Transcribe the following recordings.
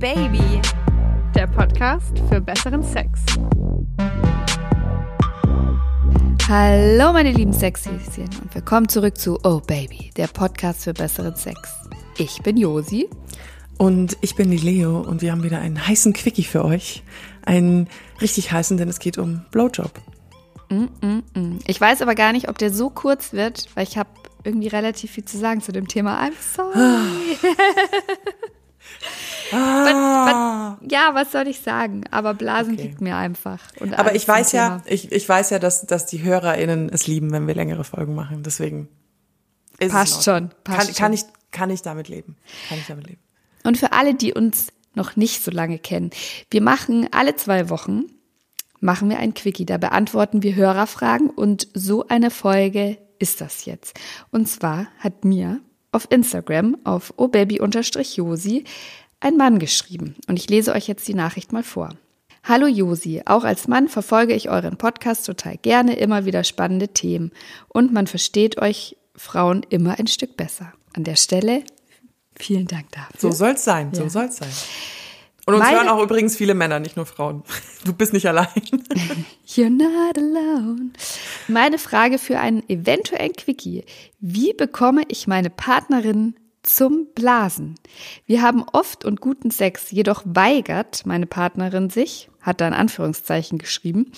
Baby, der Podcast für besseren Sex. Hallo meine lieben Sexhäschen und willkommen zurück zu Oh Baby, der Podcast für besseren Sex. Ich bin Josi. Und ich bin die Leo und wir haben wieder einen heißen Quickie für euch. Einen richtig heißen, denn es geht um Blowjob. Mm, mm, mm. Ich weiß aber gar nicht, ob der so kurz wird, weil ich habe irgendwie relativ viel zu sagen zu dem Thema. I'm sorry. Ah. But, but, ja, was soll ich sagen? Aber Blasen Okay. liegt mir einfach. Aber ich weiß ja, ich, ich weiß ja, dass, dass die HörerInnen es lieben, wenn wir längere Folgen machen. Deswegen ist es Passt schon, passt kann, kann, ich, kann ich damit leben. Kann ich damit leben. Und für alle, die uns noch nicht so lange kennen, wir machen alle zwei Wochen, machen wir ein Quickie. Da beantworten wir Hörerfragen und so eine Folge ist das jetzt. Und zwar hat mir auf Instagram auf obaby-josi ein Mann geschrieben. Und ich lese euch jetzt die Nachricht mal vor. Hallo Josi, auch als Mann verfolge ich euren Podcast total gerne, immer wieder spannende Themen. Und man versteht euch Frauen immer ein Stück besser. An der Stelle vielen Dank dafür. So soll's sein, so Ja. soll's sein. Und uns Meine- hören auch übrigens viele Männer, nicht nur Frauen. Du bist nicht allein. You're not alone. Meine Frage für einen eventuellen Quickie. Wie bekomme ich meine Partnerin zum Blasen? Wir haben oft und guten Sex, jedoch weigert meine Partnerin sich, hat da in Anführungszeichen geschrieben,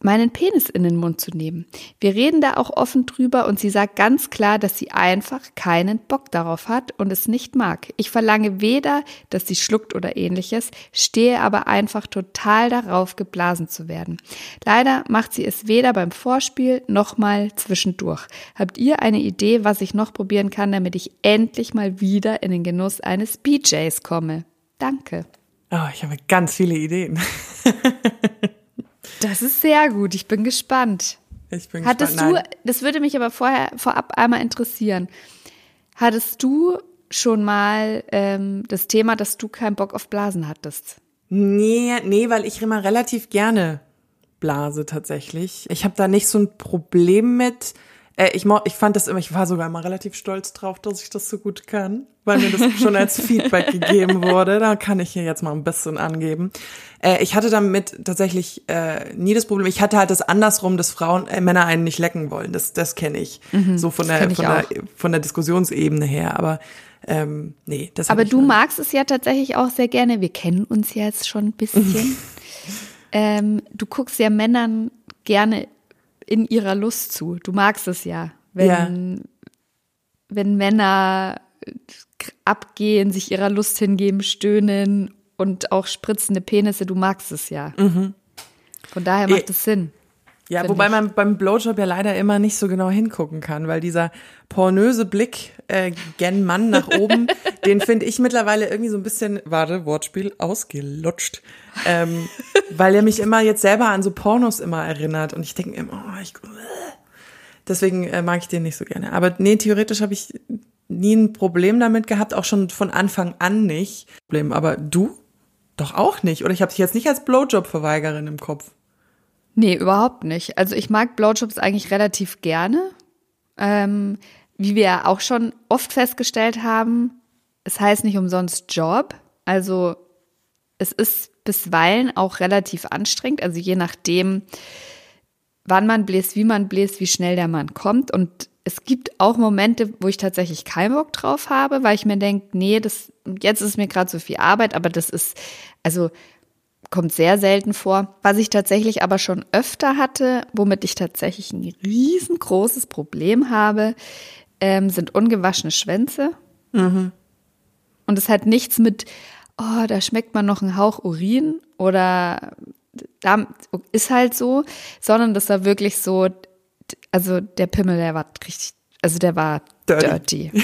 meinen Penis in den Mund zu nehmen. Wir reden da auch offen drüber und sie sagt ganz klar, dass sie einfach keinen Bock darauf hat und es nicht mag. Ich verlange weder, dass sie schluckt oder ähnliches, stehe aber einfach total darauf, geblasen zu werden. Leider macht sie es weder beim Vorspiel noch mal zwischendurch. Habt ihr eine Idee, was ich noch probieren kann, damit ich endlich mal wieder in den Genuss eines BJs komme? Danke. Oh, ich habe ganz viele Ideen. Das ist sehr gut. Ich bin gespannt. Ich bin Hattest gespannt. du, Nein. das würde mich aber vorher vorab einmal interessieren. Hattest du schon mal ähm, das Thema, dass du keinen Bock auf Blasen hattest? Nee, nee, weil ich immer relativ gerne blase tatsächlich. Ich habe da nicht so ein Problem mit. Äh, ich, ich fand das immer, ich war sogar immer relativ stolz drauf, dass ich das so gut kann, weil mir das schon als Feedback gegeben wurde. Da kann ich hier jetzt mal ein bisschen angeben. Äh, ich hatte damit tatsächlich äh, nie das Problem. Ich hatte halt das andersrum, dass Frauen, äh, Männer einen nicht lecken wollen. Das, das kenne ich. so von der, von, der, von der Diskussionsebene her. Aber ähm, nee, das Aber du magst es ja tatsächlich auch sehr gerne. Wir kennen uns ja jetzt schon ein bisschen. ähm, du guckst ja Männern gerne in ihrer Lust zu. Du magst es ja, wenn, wenn Männer abgehen, sich ihrer Lust hingeben, stöhnen und auch spritzende Penisse. Du magst es ja. Von daher macht Eh, es Sinn. Ja, wobei ich. man beim Blowjob ja leider immer nicht so genau hingucken kann, weil dieser pornöse Blick äh, gen Mann nach oben, den finde ich mittlerweile irgendwie so ein bisschen, warte, Wortspiel, ausgelutscht. Ähm, weil er mich immer jetzt selber an so Pornos immer erinnert und ich denke immer, oh, ich, deswegen äh, mag ich den nicht so gerne. Aber nee, theoretisch habe ich nie ein Problem damit gehabt, auch schon von Anfang an nicht. Problem. Aber du? Doch auch nicht. Oder ich habe dich jetzt nicht als Blowjob-Verweigerin im Kopf. Nee, überhaupt nicht. Also ich mag Blowjobs eigentlich relativ gerne. Ähm, wie wir auch schon oft festgestellt haben, es heißt nicht umsonst Job. Also es ist bisweilen auch relativ anstrengend. Also je nachdem, wann man bläst, wie man bläst, wie schnell der Mann kommt. Und es gibt auch Momente, wo ich tatsächlich keinen Bock drauf habe, weil ich mir denke, nee, das, jetzt ist mir gerade so viel Arbeit, aber das ist, also kommt sehr selten vor. Was ich tatsächlich aber schon öfter hatte, womit ich tatsächlich ein riesengroßes Problem habe, ähm, sind ungewaschene Schwänze. Und es hat nichts mit, oh, da schmeckt man noch einen Hauch Urin oder da ist halt so, sondern das war wirklich so, also der Pimmel, der war richtig, also der war Dirty. dirty.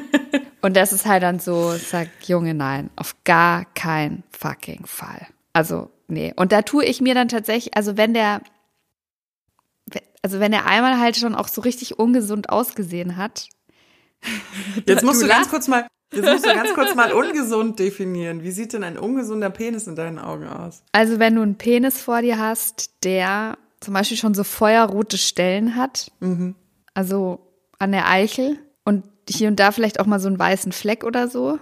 Und das ist halt dann so, sag, Junge, nein, auf gar keinen fucking Fall. Also, nee. Und da tue ich mir dann tatsächlich, also wenn der, also wenn er einmal halt schon auch so richtig ungesund ausgesehen hat. Jetzt musst Du du, ganz kurz mal, jetzt musst du ganz kurz mal ungesund definieren. Wie sieht denn ein ungesunder Penis in deinen Augen aus? Also wenn du einen Penis vor dir hast, der zum Beispiel schon so feuerrote Stellen hat, also an der Eichel und hier und da vielleicht auch mal so einen weißen Fleck oder so,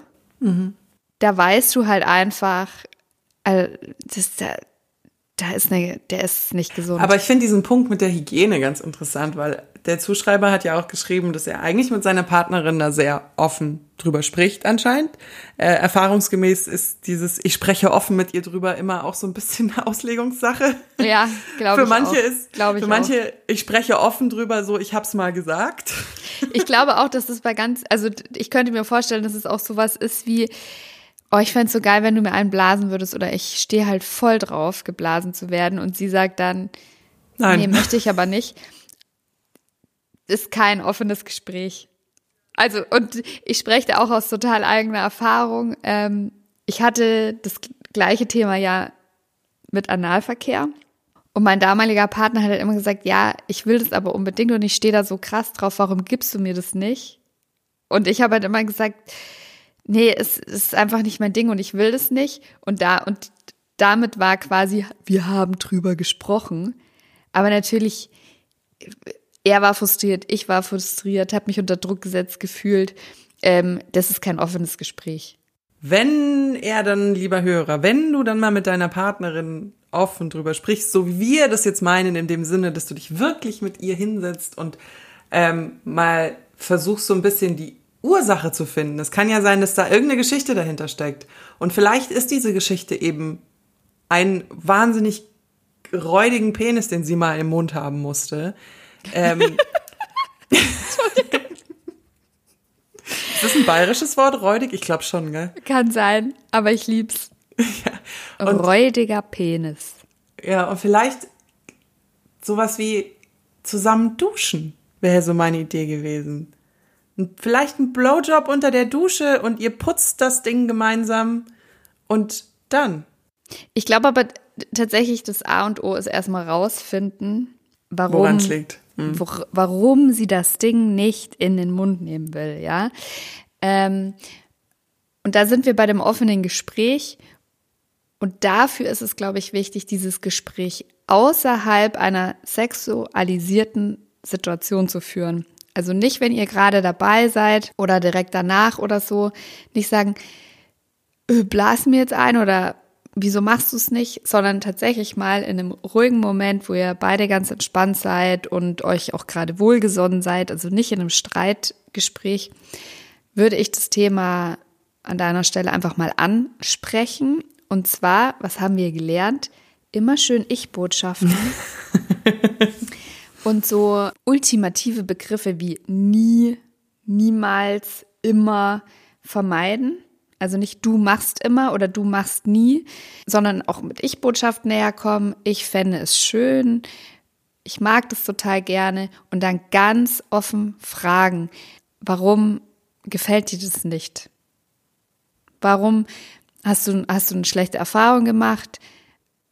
da weißt du halt einfach, also das, da, da ist eine, der ist nicht gesund. Aber ich finde diesen Punkt mit der Hygiene ganz interessant, weil der Zuschreiber hat ja auch geschrieben, dass er eigentlich mit seiner Partnerin da sehr offen drüber spricht anscheinend. Äh, erfahrungsgemäß ist dieses Ich spreche offen mit ihr drüber immer auch so ein bisschen eine Auslegungssache. Ja, glaube ich. Für manche auch. ist, Glaube ich für manche, auch. ich spreche offen drüber, so ich hab's mal gesagt. Ich glaube auch, dass das bei ganz, also ich könnte mir vorstellen, dass es auch sowas ist wie, oh, ich fänd's so geil, wenn du mir einen blasen würdest oder ich stehe halt voll drauf, geblasen zu werden und sie sagt dann, Nein. nee, möchte ich aber nicht. Ist kein offenes Gespräch. Also, und ich spreche da auch aus total eigener Erfahrung. Ähm, ich hatte das gleiche Thema ja mit Analverkehr. Und mein damaliger Partner hat halt immer gesagt, ja, ich will das aber unbedingt und ich stehe da so krass drauf, warum gibst du mir das nicht? Und ich habe halt immer gesagt, nee, es ist einfach nicht mein Ding und ich will das nicht. Und da, und damit war quasi, wir haben drüber gesprochen. Aber natürlich, er war frustriert, ich war frustriert, habe mich unter Druck gesetzt gefühlt. Ähm, das ist kein offenes Gespräch. Wenn er dann, lieber Hörer, wenn du dann mal mit deiner Partnerin offen drüber sprichst, so wie wir das jetzt meinen, in dem Sinne, dass du dich wirklich mit ihr hinsetzt und ähm, mal versuchst so ein bisschen die Ursache zu finden. Es kann ja sein, dass da irgendeine Geschichte dahinter steckt. Und vielleicht ist diese Geschichte eben ein wahnsinnig räudigen Penis, den sie mal im Mund haben musste. Ähm, ist das ein bayerisches Wort, räudig? Ich glaube schon, gell? Kann sein, aber ich lieb's. Räudiger Penis. Ja, und vielleicht sowas wie zusammen duschen wäre so meine Idee gewesen. Vielleicht ein Blowjob unter der Dusche und ihr putzt das Ding gemeinsam und dann. Ich glaube aber tatsächlich, das A und O ist erstmal rausfinden, warum, liegt. wo, warum sie das Ding nicht in den Mund nehmen will, ja. Ähm, und da sind wir bei dem offenen Gespräch. Und dafür ist es, glaube ich, wichtig, dieses Gespräch außerhalb einer sexualisierten Situation zu führen. Also nicht, wenn ihr gerade dabei seid oder direkt danach oder so, nicht sagen, äh, blas mir jetzt ein oder wieso machst du es nicht, sondern tatsächlich mal in einem ruhigen Moment, wo ihr beide ganz entspannt seid und euch auch gerade wohlgesonnen seid, also nicht in einem Streitgespräch, würde ich das Thema an deiner Stelle einfach mal ansprechen. Und zwar, was haben wir gelernt? Immer schön Ich-Botschaften. und so ultimative Begriffe wie nie, niemals, immer vermeiden. Also nicht du machst immer oder du machst nie, sondern auch mit Ich-Botschaft näher kommen. Ich fände es schön. Ich mag das total gerne. Und dann ganz offen fragen, warum gefällt dir das nicht? Warum hast du, hast du eine schlechte Erfahrung gemacht?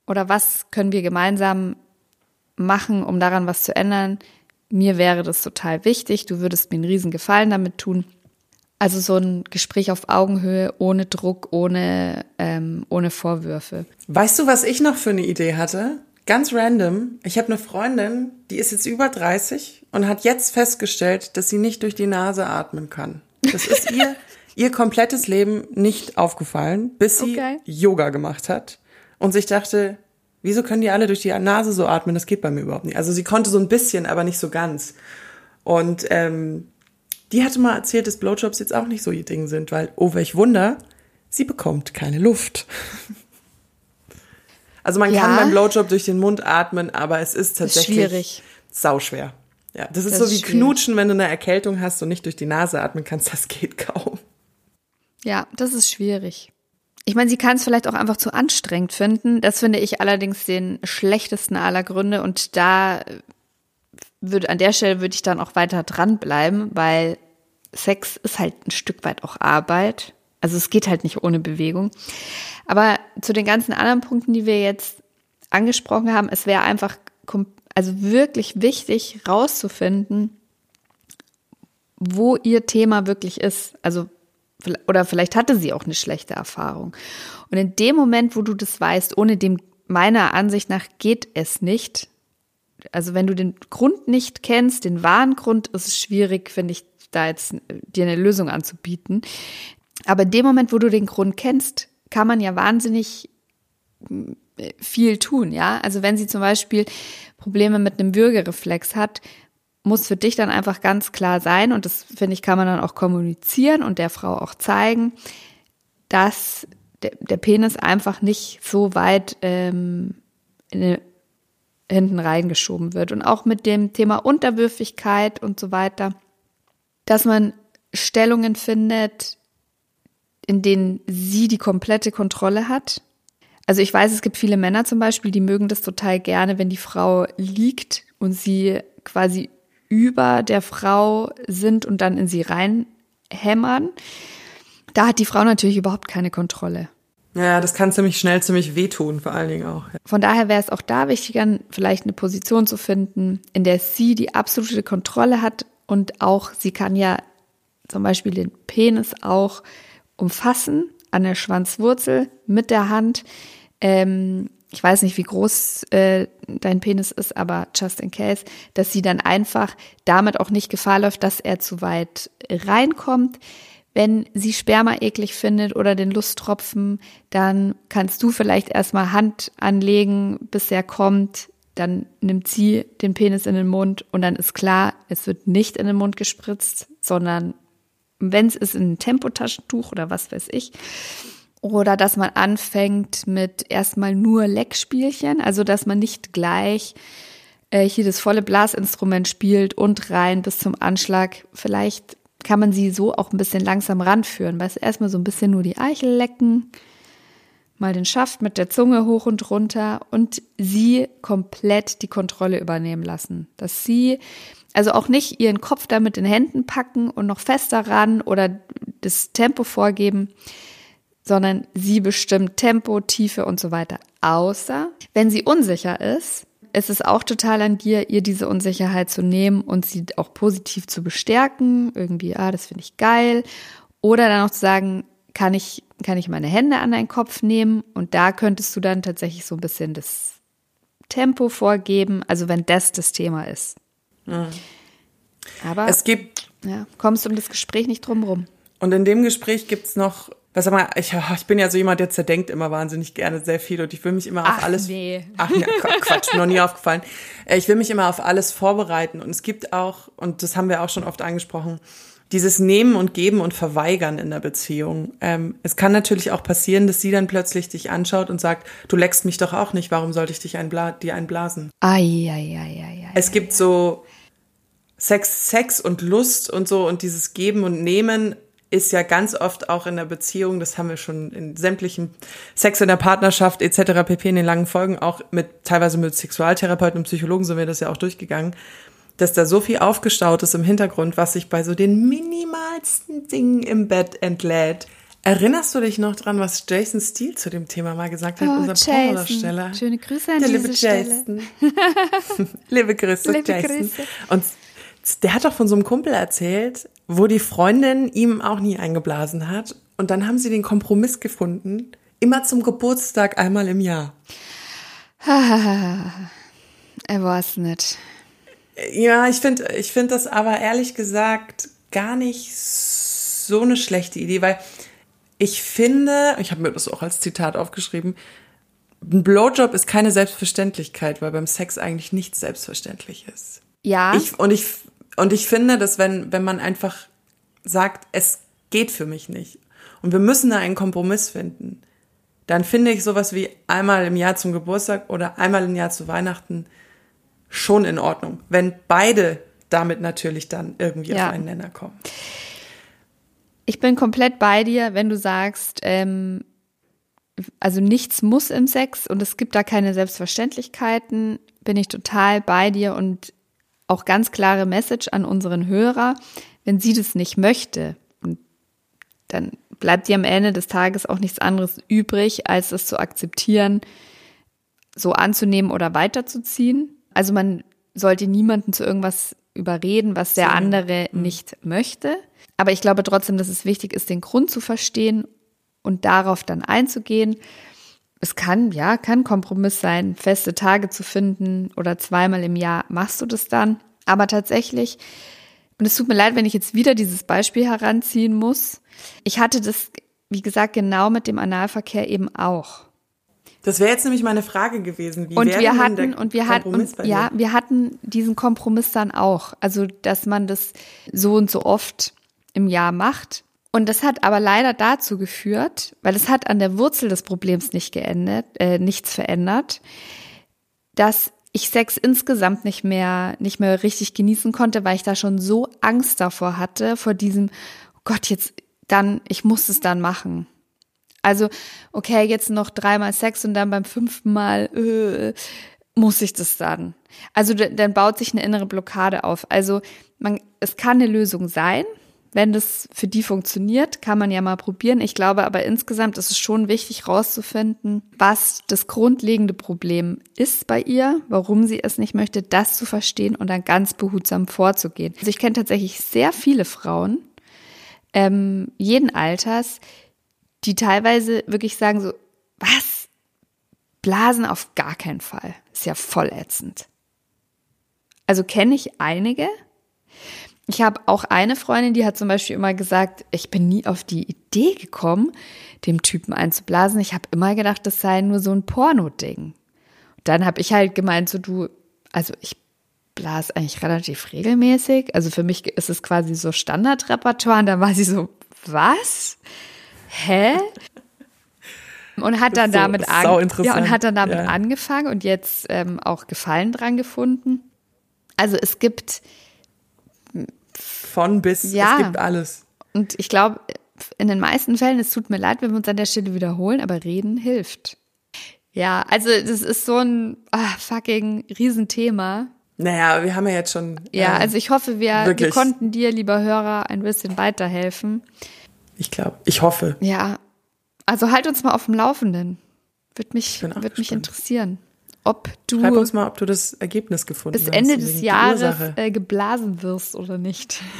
Oder was können wir gemeinsam machen, um daran was zu ändern? Mir wäre das total wichtig. Du würdest mir einen riesen Gefallen damit tun. Also so ein Gespräch auf Augenhöhe, ohne Druck, ohne, ähm, ohne Vorwürfe. Weißt du, was ich noch für eine Idee hatte? Ganz random. Ich habe eine Freundin, die ist jetzt über 30 und hat jetzt festgestellt, dass sie nicht durch die Nase atmen kann. Das ist ihr ihr komplettes Leben nicht aufgefallen, bis sie Okay. Yoga gemacht hat und sich dachte, wieso können die alle durch die Nase so atmen? Das geht bei mir überhaupt nicht. Also sie konnte so ein bisschen, aber nicht so ganz. Und ähm, die hatte mal erzählt, dass Blowjobs jetzt auch nicht so ihr Ding sind, weil, oh welch Wunder, sie bekommt keine Luft. Also man kann Ja. beim Blowjob durch den Mund atmen, aber es ist tatsächlich schwierig. sauschwer. Ja, das ist Das so ist wie schwierig. Knutschen, wenn du eine Erkältung hast und nicht durch die Nase atmen kannst, das geht kaum. Ja, das ist schwierig. Ich meine, sie kann es vielleicht auch einfach zu anstrengend finden. Das finde ich allerdings den schlechtesten aller Gründe. Und da würde, an der Stelle würde ich dann auch weiter dranbleiben, weil Sex ist halt ein Stück weit auch Arbeit. Also es geht halt nicht ohne Bewegung. Aber zu den ganzen anderen Punkten, die wir jetzt angesprochen haben, es wäre einfach, also wirklich wichtig rauszufinden, wo ihr Thema wirklich ist. Also, oder vielleicht hatte sie auch eine schlechte Erfahrung. Und in dem Moment, wo du das weißt, ohne dem meiner Ansicht nach geht es nicht. Also, wenn du den Grund nicht kennst, den wahren Grund, ist es schwierig, finde ich, da jetzt dir eine Lösung anzubieten. Aber in dem Moment, wo du den Grund kennst, kann man ja wahnsinnig äh, viel tun, ja. Also wenn sie zum Beispiel Probleme mit einem Würgereflex hat, muss für dich dann einfach ganz klar sein, und das finde ich, kann man dann auch kommunizieren und der Frau auch zeigen, dass der, der Penis einfach nicht so weit ähm, in, hinten reingeschoben wird. Und auch mit dem Thema Unterwürfigkeit und so weiter, dass man Stellungen findet, in denen sie die komplette Kontrolle hat. Also ich weiß, es gibt viele Männer zum Beispiel, die mögen das total gerne, wenn die Frau liegt und sie quasi über der Frau sind und dann in sie reinhämmern. Da hat die Frau natürlich überhaupt keine Kontrolle. Ja, das kann ziemlich schnell ziemlich wehtun, vor allen Dingen auch. Von daher wäre es auch da wichtiger, vielleicht eine Position zu finden, in der sie die absolute Kontrolle hat und auch sie kann ja zum Beispiel den Penis auch umfassen an der Schwanzwurzel mit der Hand. Ähm, ich weiß nicht, wie groß äh, dein Penis ist, aber just in case, dass sie dann einfach damit auch nicht Gefahr läuft, dass er zu weit reinkommt. Wenn sie Sperma eklig findet oder den Lusttropfen, dann kannst du vielleicht erstmal Hand anlegen, bis er kommt. Dann nimmt sie den Penis in den Mund und dann ist klar, es wird nicht in den Mund gespritzt, sondern wenn es ist, in ein Tempotaschentuch oder was weiß ich. Oder dass man anfängt mit erstmal nur Leckspielchen, also dass man nicht gleich äh, hier das volle Blasinstrument spielt und rein bis zum Anschlag. Vielleicht kann man sie so auch ein bisschen langsam ranführen, weil es erstmal so ein bisschen nur die Eichel lecken, mal den Schaft mit der Zunge hoch und runter und sie komplett die Kontrolle übernehmen lassen. Dass sie also auch nicht ihren Kopf da mit den Händen packen und noch fester ran oder das Tempo vorgeben, sondern sie bestimmt Tempo, Tiefe und so weiter. Außer wenn sie unsicher ist, ist es auch total an dir, ihr diese Unsicherheit zu nehmen und sie auch positiv zu bestärken. Irgendwie, ah, das finde ich geil. Oder dann auch zu sagen, kann ich, kann ich meine Hände an deinen Kopf nehmen? Und da könntest du dann tatsächlich so ein bisschen das Tempo vorgeben. Also wenn das das Thema ist. Mhm. Aber es gibt, ja, kommst du um das Gespräch nicht drum rum. Und in dem Gespräch gibt's noch, was sag mal, ich, ich bin ja so jemand, der zerdenkt immer wahnsinnig gerne sehr viel und ich will mich immer Ach, auf alles. Nee. Ach ja, Quatsch, noch nie aufgefallen. Äh, ich will mich immer auf alles vorbereiten und es gibt auch, und das haben wir auch schon oft angesprochen, dieses Nehmen und Geben und Verweigern in der Beziehung. Ähm, es kann natürlich auch passieren, dass sie dann plötzlich dich anschaut und sagt, du leckst mich doch auch nicht, warum sollte ich dich einbla dir einblasen? Ai, ai, ai, ai, ai, es gibt so Sex, Sex und Lust und so und dieses Geben und Nehmen ist ja ganz oft auch in der Beziehung, das haben wir schon in sämtlichen Sex in der Partnerschaft etc. pp. in den langen Folgen, auch mit teilweise mit Sexualtherapeuten und Psychologen sind wir das ja auch durchgegangen, dass da so viel aufgestaut ist im Hintergrund, was sich bei so den minimalsten Dingen im Bett entlädt. Erinnerst du dich noch dran, was Jason Steele zu dem Thema mal gesagt hat, Oh, unser. Pornodarsteller? Schöne Grüße an Der diese liebe. Jason. liebe Grüße, Liebe Jason. Grüße. Und der hat doch von so einem Kumpel erzählt, wo die Freundin ihm auch nie eingeblasen hat. Und dann haben sie den Kompromiss gefunden, immer zum Geburtstag einmal im Jahr. Er weiß nicht. Ja, ich finde ich find das aber ehrlich gesagt gar nicht so eine schlechte Idee, weil ich finde, ich habe mir das auch als Zitat aufgeschrieben, ein Blowjob ist keine Selbstverständlichkeit, weil beim Sex eigentlich nichts selbstverständlich ist. Ja, Ich, und, ich, und ich finde, dass wenn, wenn man einfach sagt, es geht für mich nicht und wir müssen da einen Kompromiss finden, dann finde ich sowas wie einmal im Jahr zum Geburtstag oder einmal im Jahr zu Weihnachten schon in Ordnung. Wenn beide damit natürlich dann irgendwie Ja. auf einen Nenner kommen. ich bin komplett bei dir, wenn du sagst, ähm, also nichts muss im Sex und es gibt da keine Selbstverständlichkeiten, bin ich total bei dir und auch ganz klare Message an unseren Hörer, wenn sie das nicht möchte, dann bleibt dir am Ende des Tages auch nichts anderes übrig, als es zu akzeptieren, so anzunehmen oder weiterzuziehen. Also man sollte niemanden zu irgendwas überreden, was der andere nicht möchte. Aber ich glaube trotzdem, dass es wichtig ist, den Grund zu verstehen und darauf dann einzugehen. Es kann, ja, kann Kompromiss sein, feste Tage zu finden oder zweimal im Jahr machst du das dann. Aber tatsächlich Und es tut mir leid, wenn ich jetzt wieder dieses Beispiel heranziehen muss. Ich hatte das, wie gesagt, genau mit dem Analverkehr eben auch. Das wäre jetzt nämlich meine Frage gewesen. Wie und wir hatten und wir hatten und, ja, wir hatten diesen Kompromiss dann auch, also dass man das so und so oft im Jahr macht. Und das hat aber leider dazu geführt, weil es hat an der Wurzel des Problems nicht geändert, äh, nichts verändert, dass ich Sex insgesamt nicht mehr nicht mehr richtig genießen konnte, weil ich da schon so Angst davor hatte vor diesem oh Gott jetzt dann ich muss es dann machen. Also okay jetzt noch dreimal Sex und dann beim fünften Mal äh, muss ich das dann. Also dann baut sich eine innere Blockade auf. Also man es kann eine Lösung sein. Wenn das für die funktioniert, kann man ja mal probieren. Ich glaube aber insgesamt ist es schon wichtig rauszufinden, was das grundlegende Problem ist bei ihr, warum sie es nicht möchte, das zu verstehen und dann ganz behutsam vorzugehen. Also ich kenne tatsächlich sehr viele Frauen, ähm, jeden Alters, die teilweise wirklich sagen so, was? Blasen auf gar keinen Fall. Ist ja voll ätzend. Also kenne ich einige. Ich habe auch eine Freundin, die hat zum Beispiel immer gesagt, ich bin nie auf die Idee gekommen, dem Typen einzublasen. Ich habe immer gedacht, das sei nur so ein Porno-Ding. Dann habe ich halt gemeint, so du, also ich blas eigentlich relativ regelmäßig. Also für mich ist es quasi so Standardrepertoire. Und dann war sie so, was? Hä? Und hat dann so damit an, ja, und hat dann damit Ja. angefangen und jetzt ähm, auch Gefallen dran gefunden. Also es gibt Von bis, Ja. es gibt alles. Und ich glaube, in den meisten Fällen, es tut mir leid, wenn wir uns an der Stelle wiederholen, aber reden hilft. Ja, also das ist so ein ah, fucking Riesenthema. Naja, wir haben ja jetzt schon. Ja, äh, also ich hoffe, wir, wir konnten dir, lieber Hörer, ein bisschen weiterhelfen. Ich glaube, ich hoffe. Ja, also halt uns mal auf dem Laufenden. Wird mich, wird mich interessieren, ob du Schreib uns mal, ob du das Ergebnis gefunden bis hast. Ende und des Jahres äh, geblasen wirst oder nicht.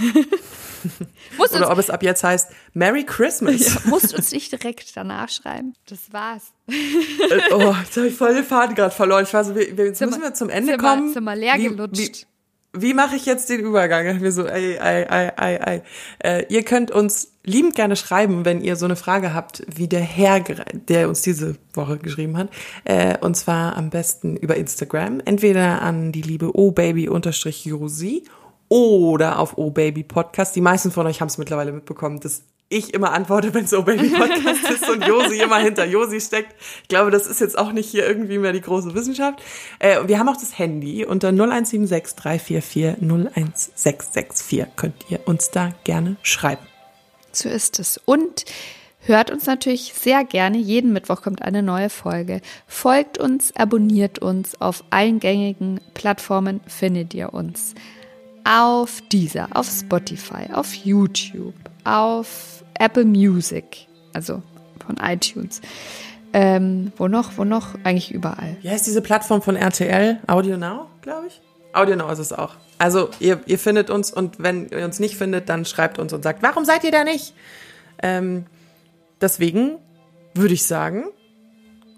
Oder ob es ab jetzt heißt Merry Christmas. musst uns nicht direkt danach schreiben. Das war's. Äh, oh, jetzt habe ich voll den Faden gerade verloren. Ich war so, wir, wir, jetzt Sind müssen wir- zum Ende wir- kommen. wir leer Wie- gelutscht. Wie, wie mache ich jetzt den Übergang? Mir so, ei, ei, ei, ei, ei. Äh, ihr könnt uns liebend gerne schreiben, wenn ihr so eine Frage habt, wie der Herr, der uns diese Woche geschrieben hat. Äh, und zwar am besten über Instagram. Entweder an die liebe obaby-josi oder auf obaby Podcast. Die meisten von euch haben es mittlerweile mitbekommen, dass ich immer antworte, wenn es obaby Podcast ist und Josi immer hinter Josi steckt. Ich glaube, das ist jetzt auch nicht hier irgendwie mehr die große Wissenschaft. Äh, wir haben auch das Handy unter 0176 344 01664. Könnt ihr uns da gerne schreiben. So ist es. Und hört uns natürlich sehr gerne. Jeden Mittwoch kommt eine neue Folge. Folgt uns, abonniert uns. Auf allen gängigen Plattformen findet ihr uns. Auf Deezer, auf Spotify, auf YouTube, auf Apple Music, also von iTunes. Ähm, wo noch? Wo noch? Eigentlich überall. Wie heißt diese Plattform von RTL? Audio Now, glaube ich? Audio Now ist es auch. Also ihr, ihr findet uns und wenn ihr uns nicht findet, dann schreibt uns und sagt, warum seid ihr da nicht? Ähm, deswegen würde ich sagen,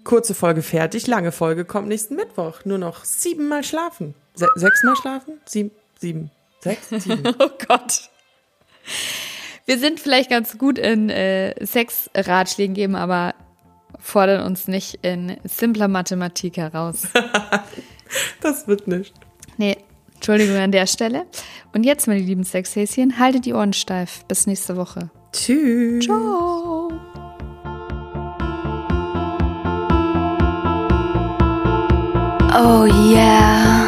kurze Folge fertig, lange Folge kommt nächsten Mittwoch. Nur noch siebenmal schlafen. Se sechsmal schlafen? Sieben, sieben, sechs, sieben. Oh Gott. Wir sind vielleicht ganz gut in äh, Sex-Ratschlägen geben, aber fordern uns nicht in simpler Mathematik heraus. Das wird nicht. Nee, Entschuldigung an der Stelle. Und jetzt, meine lieben Sexhäschen, haltet die Ohren steif. Bis nächste Woche. Tschüss. Ciao. Oh yeah.